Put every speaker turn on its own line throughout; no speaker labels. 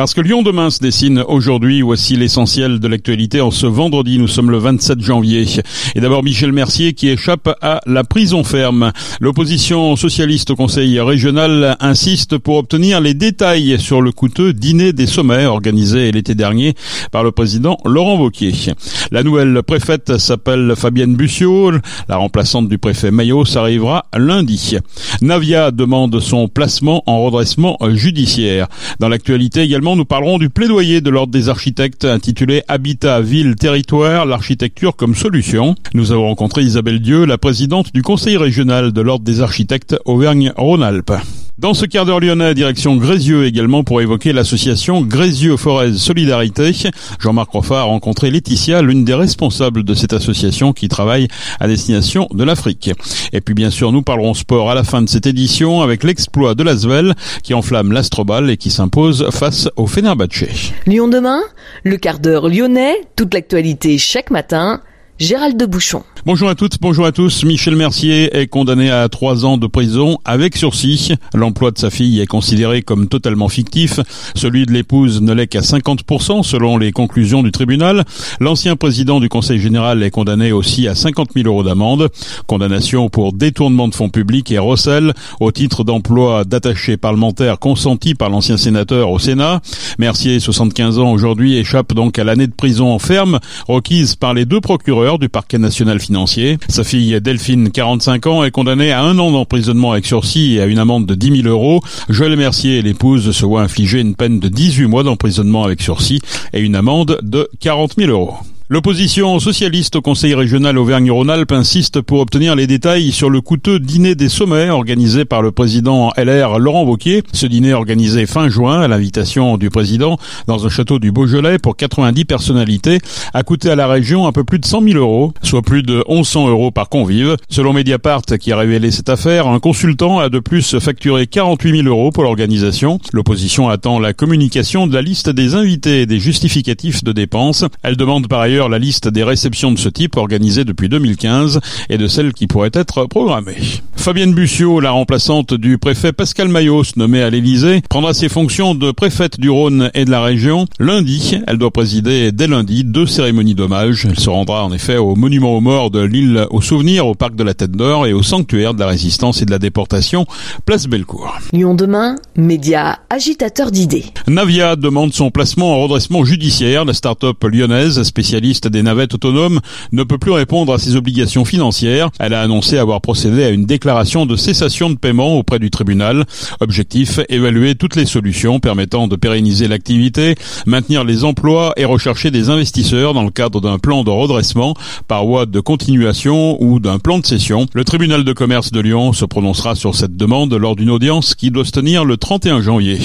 Parce que Lyon demain se dessine aujourd'hui, voici l'essentiel de l'actualité en ce vendredi, nous sommes le 27 janvier. Et d'abord Michel Mercier qui échappe à la prison ferme. L'opposition socialiste au conseil régional insiste pour obtenir les détails sur le coûteux dîner des sommets organisé l'été dernier par le président Laurent Wauquiez. La nouvelle préfète s'appelle Fabienne Bussiot, la remplaçante du préfet Maillot arrivera lundi. Navia demande son placement en redressement judiciaire dans l'actualité également, nous parlerons du plaidoyer de l'Ordre des architectes intitulé Habitat, ville, territoire, l'architecture comme solution. Nous avons rencontré Isabelle Dieu, la présidente du conseil régional de l'Ordre des architectes Auvergne-Rhône-Alpes. Dans ce quart d'heure lyonnais, direction Grézieux également pour évoquer l'association Grézieux Forez Solidarité. Jean-Marc Roffat a rencontré Laetitia, l'une des responsables de cette association qui travaille à destination de l'Afrique. Et puis bien sûr, nous parlerons sport à la fin de cette édition avec l'exploit de l'Asvel qui enflamme l'Astrobal et qui s'impose face au Fenerbahçe.
Lyon demain, le quart d'heure lyonnais, toute l'actualité chaque matin Gérald de Bouchon.
Bonjour à toutes, bonjour à tous. Michel Mercier est condamné à trois ans de prison avec sursis. L'emploi de sa fille est considéré comme totalement fictif. Celui de l'épouse ne l'est qu'à 50% selon les conclusions du tribunal. L'ancien président du conseil général est condamné aussi à 50 000 euros d'amende. Condamnation pour détournement de fonds publics et recel au titre d'emploi d'attaché parlementaire consenti par l'ancien sénateur au Sénat. Mercier, 75 ans aujourd'hui, échappe donc à l'année de prison en ferme requise par les deux procureurs du parquet national. Sa fille Delphine, 45 ans, est condamnée à un an d'emprisonnement avec sursis et à une amende de 10 000 euros. Joël Mercier et l'épouse se voient infliger une peine de 18 mois d'emprisonnement avec sursis et une amende de 40 000 euros. L'opposition socialiste au Conseil régional Auvergne-Rhône-Alpes insiste pour obtenir les détails sur le coûteux dîner des sommets organisé par le président LR Laurent Wauquiez. Ce dîner organisé fin juin à l'invitation du président dans un château du Beaujolais pour 90 personnalités a coûté à la région un peu plus de 100 000 euros, soit plus de 1100 euros par convive. Selon Mediapart qui a révélé cette affaire, un consultant a de plus facturé 48 000 euros pour l'organisation. L'opposition attend la communication de la liste des invités et des justificatifs de dépenses. Elle demande par ailleurs la liste des réceptions de ce type organisées depuis 2015 et de celles qui pourraient être programmées. Fabienne Bussiot, la remplaçante du préfet Pascal Mayos, nommée à l'Élysée, prendra ses fonctions de préfète du Rhône et de la région. Lundi, elle doit présider dès lundi deux cérémonies d'hommage. Elle se rendra en effet au monument aux morts de l'île aux souvenirs, au parc de la Tête d'Or et au sanctuaire de la résistance et de la déportation, place Bellecour.
Lyon demain, média agitateur d'idées.
Navia demande son placement en redressement judiciaire. La start-up lyonnaise, spécialiste des navettes autonomes ne peut plus répondre à ses obligations financières. Elle a annoncé avoir procédé à une déclaration de cessation de paiement auprès du tribunal. Objectif, évaluer toutes les solutions permettant de pérenniser l'activité, maintenir les emplois et rechercher des investisseurs dans le cadre d'un plan de redressement par voie de continuation ou d'un plan de cession. Le tribunal de commerce de Lyon se prononcera sur cette demande lors d'une audience qui doit se tenir le 31 janvier,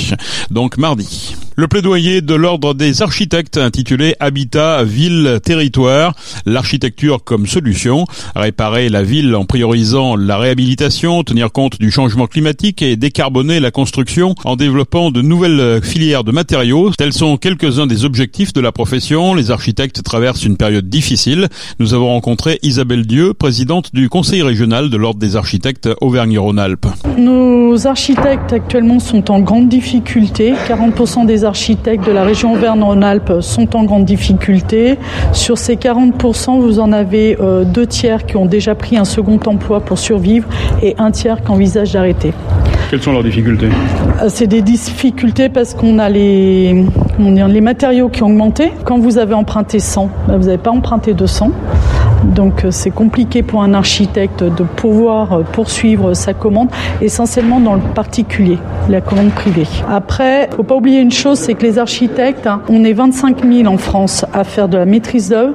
donc mardi. Le plaidoyer de l'ordre des architectes intitulé Habitat, ville, territoire, l'architecture comme solution, réparer la ville en priorisant la réhabilitation, tenir compte du changement climatique et décarboner la construction en développant de nouvelles filières de matériaux. Tels sont quelques-uns des objectifs de la profession. Les architectes traversent une période difficile. Nous avons rencontré Isabelle Dieu, présidente du conseil régional de l'ordre des architectes Auvergne-Rhône-Alpes.
Nos architectes actuellement sont en grande difficulté. 40% des architectes de la région Auvergne-Rhône-Alpes sont en grande difficulté. Sur ces 40%, vous en avez euh, deux tiers qui ont déjà pris un second emploi pour survivre et un tiers qui envisage d'arrêter.
Quelles sont leurs difficultés?
Euh, C'est des difficultés parce qu'on a les, les matériaux qui ont augmenté. Quand vous avez emprunté 100, ben, vous n'avez pas emprunté 200. Donc euh, c'est compliqué pour un architecte de pouvoir euh, poursuivre sa commande, essentiellement dans le particulier, la commande privée. Après, faut pas oublier une chose, c'est que les architectes, hein, on est 25 000 en France à faire de la maîtrise d'œuvre.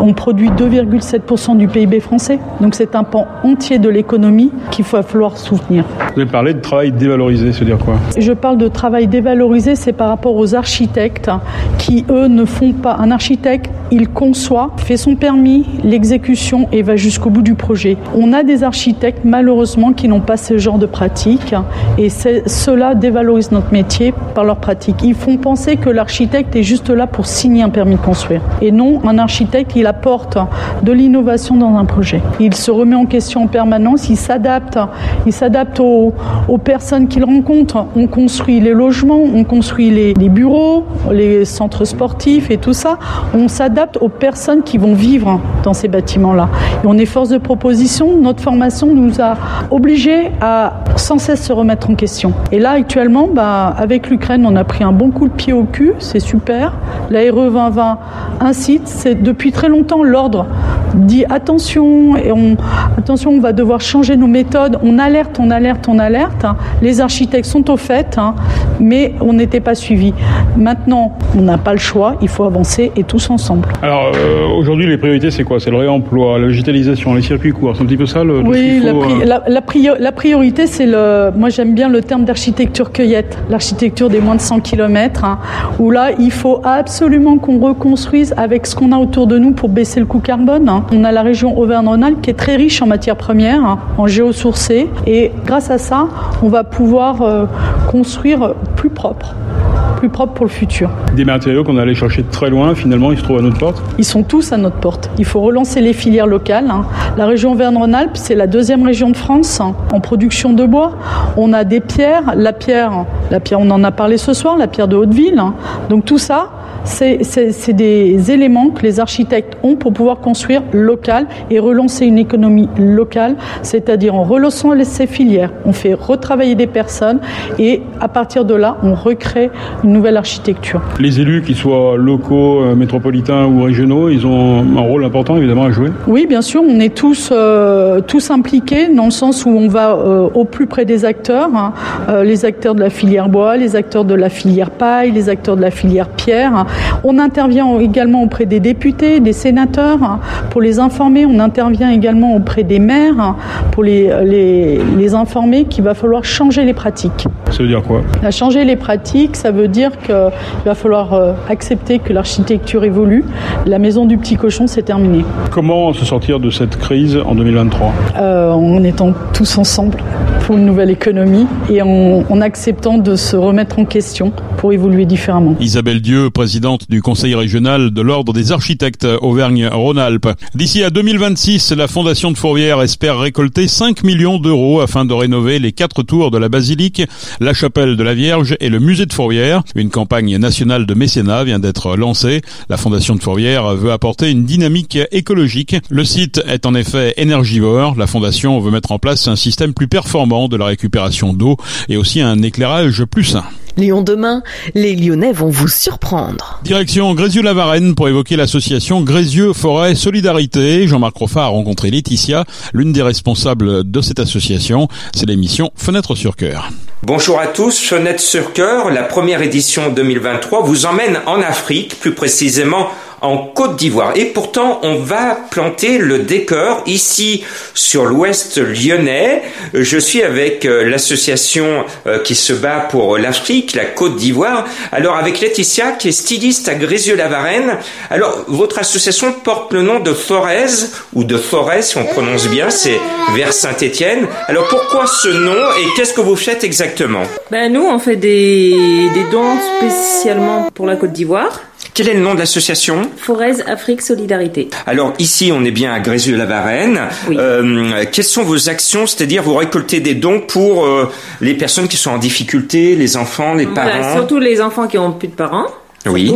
On produit 2,7% du PIB français. Donc c'est un pan entier de l'économie qu'il va falloir soutenir.
Vous avez parlé de travail dévalorisé, c'est dire quoi?
Je parle de travail dévalorisé, c'est par rapport aux architectes qui, eux, ne font pas. Un architecte, il conçoit, fait son permis, l'exécution et va jusqu'au bout du projet. On a des architectes malheureusement qui n'ont pas ce genre de pratique et cela dévalorise notre métier par leur pratique. Ils font penser que l'architecte est juste là pour signer un permis de construire. Et non, un architecte, il apporte de l'innovation dans un projet. Il se remet en question en permanence, il s'adapte, il s'adapte aux, personnes qu'il rencontre. On construit les logements, on construit les, les bureaux, les centres sportifs et tout ça. Aux personnes qui vont vivre dans ces bâtiments-là. On est force de proposition. Notre formation nous a obligés à sans cesse se remettre en question. Et là, actuellement, bah, avec l'Ukraine, on a pris un bon coup de pied au cul. C'est super. La RE 2020 incite. C'est depuis très longtemps l'ordre dit attention et on attention, on va devoir changer nos méthodes. On alerte, on alerte, on alerte. Les architectes sont au fait, hein, mais on n'était pas suivis. Maintenant, on n'a pas le choix. Il faut avancer et tous ensemble.
Alors euh, aujourd'hui, les priorités, c'est quoi? C'est le réemploi, la digitalisation, les circuits courts. C'est un petit peu ça le.
Oui, la, euh, la, priorité, c'est le. Moi, j'aime bien le terme d'architecture cueillette, l'architecture des moins de 100 km, hein, où là, il faut absolument qu'on reconstruise avec ce qu'on a autour de nous pour baisser le coût carbone. Hein. On a la région Auvergne-Rhône-Alpes qui est très riche en matières premières, hein, en géosourcés, et grâce à ça, on va pouvoir euh, construire plus propre plus propre pour le futur.
Des matériaux qu'on allait chercher de très loin, finalement, ils se trouvent à notre porte
Ils sont tous à notre porte. Il faut relancer les filières locales. Hein. La région Auvergne-Rhône-Alpes, c'est la deuxième région de France hein, en production de bois. On a des pierres, la pierre, la pierre, on en a parlé ce soir, la pierre de Hauteville. Hein. Donc tout ça, c'est des éléments que les architectes ont pour pouvoir construire local et relancer une économie locale, c'est-à-dire en relançant ces filières, on fait retravailler des personnes et à partir de là, on recrée une nouvelle architecture.
Les élus, qu'ils soient locaux, euh, métropolitains ou régionaux, ils ont un rôle important évidemment à jouer
Oui, bien sûr, on est tous, euh, tous impliqués dans le sens où on va euh, au plus près des acteurs, hein. les acteurs de la filière bois, les acteurs de la filière paille, les acteurs de la filière pierre. On intervient également auprès des députés, des sénateurs pour les informer. On intervient également auprès des maires pour les, les, informer qu'il va falloir changer les pratiques.
Ça veut dire quoi?
Changer les pratiques, ça veut dire qu'il va falloir euh, accepter que l'architecture évolue. La maison du petit cochon, c'est terminé.
Comment se sortir de cette crise en 2023
euh, En étant tous ensemble pour une nouvelle économie et en, en acceptant de se remettre en question pour évoluer différemment.
Isabelle Dieu, présidente du Conseil régional de l'Ordre des architectes Auvergne-Rhône-Alpes. D'ici à 2026, la Fondation de Fourvière espère récolter 5 millions d'euros afin de rénover les quatre tours de la basilique, la chapelle de la Vierge et le musée de Fourvière. Une campagne nationale de mécénat vient d'être lancée. La Fondation de Fourvière veut apporter une dynamique écologique. Le site est en effet énergivore. La Fondation veut mettre en place un système plus performant de la récupération d'eau et aussi un éclairage plus sain.
Lyon demain, les Lyonnais vont vous surprendre.
Direction Grézieux-la-Varenne pour évoquer l'association Grézieux Forêt Solidarité. Jean-Marc Roffat a rencontré Laetitia, l'une des responsables de cette association. C'est l'émission Fenêtre sur cœur.
Bonjour à tous, Fenêtre sur cœur, la première édition 2023 vous emmène en Afrique, plus précisément en Côte d'Ivoire. Et pourtant, on va planter le décor ici sur l'ouest lyonnais. Je suis avec euh, l'association euh, qui se bat pour l'Afrique, la Côte d'Ivoire. Alors avec Laetitia qui est styliste à Grézieux-la-Varenne. Alors votre association porte le nom de Forez ou de Forêt si on prononce bien, c'est vers Saint-Étienne. Alors pourquoi ce nom et qu'est-ce que vous faites exactement?
Ben nous on fait des, des dons spécialement pour la Côte d'Ivoire.
Quel est le nom de l'association
Forez Afrique Solidarité.
Alors ici, on est bien à Grézieux-la-Varenne. Euh, quelles sont vos actions C'est-à-dire, vous récoltez des dons pour euh, les personnes qui sont en difficulté, les enfants, les parents?
Surtout les enfants qui ont plus de parents.
Oui.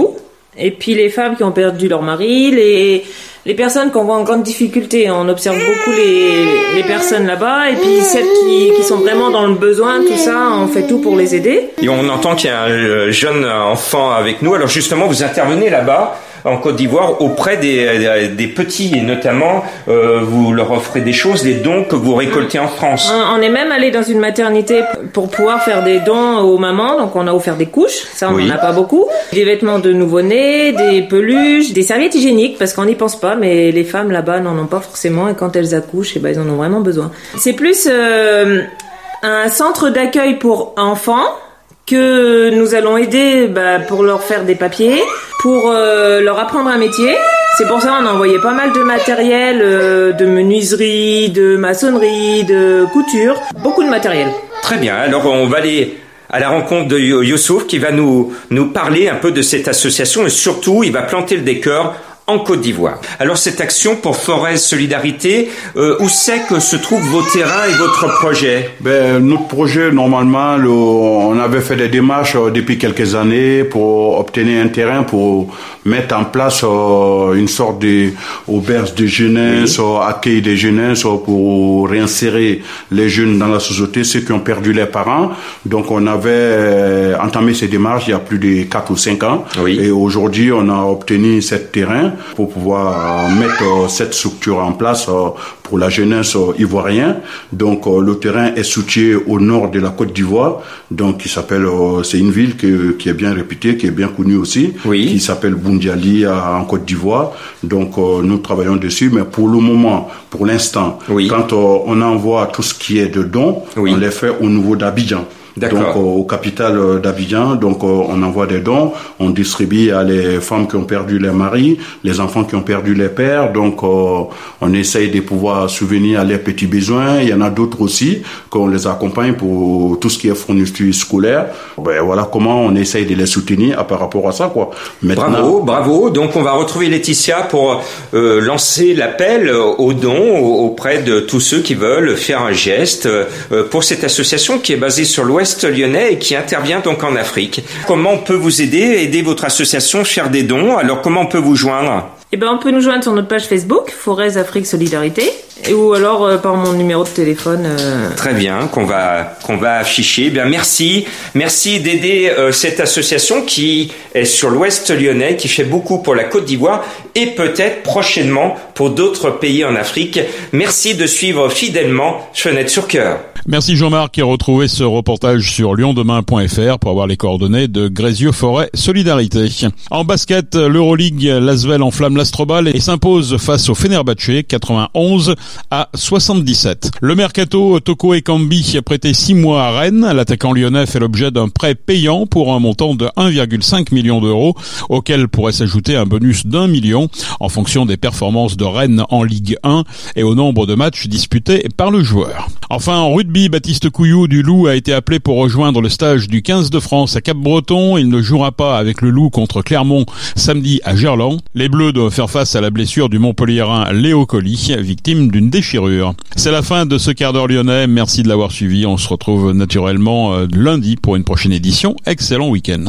Et puis les femmes qui ont perdu leur mari, les les personnes qu'on voit en grande difficulté, on observe beaucoup les, les personnes là-bas, et puis celles qui, qui, sont vraiment dans le besoin, tout ça, on fait tout pour les aider.
Et on entend qu'il y a un euh, jeune enfant avec nous, alors justement vous intervenez là-bas en Côte d'Ivoire auprès des, des, petits. Et notamment euh, vous leur offrez des choses, des dons que vous récoltez en France.
On est même allé dans une maternité pour pouvoir faire des dons aux mamans, donc on a offert des couches, ça on n'en a pas beaucoup, des vêtements de nouveau-nés, des peluches, des serviettes hygiéniques parce qu'on n'y pense pas, mais les femmes là-bas n'en ont pas forcément. Et quand elles accouchent, eh ben, elles en ont vraiment besoin. C'est plus euh, un centre d'accueil pour enfants que nous allons aider bah, pour leur faire des papiers, pour euh, leur apprendre un métier. C'est pour ça qu'on a envoyé pas mal de matériel, euh, de menuiserie, de maçonnerie, de couture, beaucoup de matériel.
Très bien, alors on va aller à la rencontre de Youssouf qui va nous, nous parler un peu de cette association et surtout il va planter le décor en Côte d'Ivoire. Alors cette action pour Forez Solidarité, euh, où c'est que se trouvent vos terrains et votre projet?
Ben, Notre projet, normalement, on avait fait des démarches euh, depuis quelques années pour obtenir un terrain pour mettre en place euh, une sorte d'auberge de jeunesse, accueil des jeunesses pour réinsérer les jeunes dans la société, ceux qui ont perdu leurs parents. Donc on avait entamé ces démarches il y a plus de 4 ou 5 ans. Et aujourd'hui, on a obtenu ce terrain pour pouvoir euh, mettre euh, cette structure en place euh, pour la jeunesse ivoirienne. Donc le terrain est situé au nord de la Côte d'Ivoire, donc qui s'appelle, c'est une ville qui, est bien réputée, qui est bien connue aussi, qui s'appelle Bundiali en Côte d'Ivoire. Donc nous travaillons dessus, mais pour le moment, pour l'instant, quand on envoie tout ce qui est de dons, on les fait au niveau d'Abidjan donc au capital euh, d'Abidjan. Donc euh, on envoie des dons, on distribue à les femmes qui ont perdu leur mari, les enfants qui ont perdu les pères. Donc euh, on essaye de pouvoir souvenir à leurs petits besoins. Il y en a d'autres aussi qu'on les accompagne pour tout ce qui est fourniture scolaire. Ben voilà comment on essaye de les soutenir par rapport à ça quoi.
Bravo, bravo. Donc on va retrouver Laetitia pour lancer l'appel aux dons auprès de tous ceux qui veulent faire un geste pour cette association qui est basée sur l'Ouest lyonnais et qui intervient donc en Afrique. Comment on peut vous aider, aider votre association, faire des dons? Alors comment on peut vous joindre?
Eh ben, on peut nous joindre sur notre page Facebook, Forez Afrique Solidarité, ou alors euh, par mon numéro de téléphone. Euh.
Très bien, qu'on va qu'on va afficher. Eh bien, merci, merci d'aider euh, cette association qui est sur l'Ouest lyonnais, qui fait beaucoup pour la Côte d'Ivoire et peut-être prochainement pour d'autres pays en Afrique. Merci de suivre fidèlement Fenêtre sur cœur.
Merci Jean-Marc et retrouvez ce reportage sur lyondemain.fr pour avoir les coordonnées de Grésio Forêt Solidarité. En basket, l'Euroleague Lasvel enflamme l'Astrobal et s'impose face au Fenerbahce 91 à 77. Le mercato Toko Ekambi prêté 6 mois à Rennes. L'attaquant lyonnais fait l'objet d'un prêt payant pour un montant de 1,5 million d'euros auquel pourrait s'ajouter un bonus d'un million en fonction des performances de Rennes en Ligue 1 et au nombre de matchs disputés par le joueur. Enfin, en rugby, Baptiste Couillou du Loup a été appelé pour rejoindre le stage du 15 de France à Cap-Breton. Il ne jouera pas avec le Loup contre Clermont samedi à Gerland. Les Bleus doivent faire face à la blessure du Montpellierin Léo Colli, victime d'une déchirure. C'est la fin de ce quart d'heure lyonnais. Merci de l'avoir suivi. On se retrouve naturellement euh, lundi pour une prochaine édition. Excellent week-end.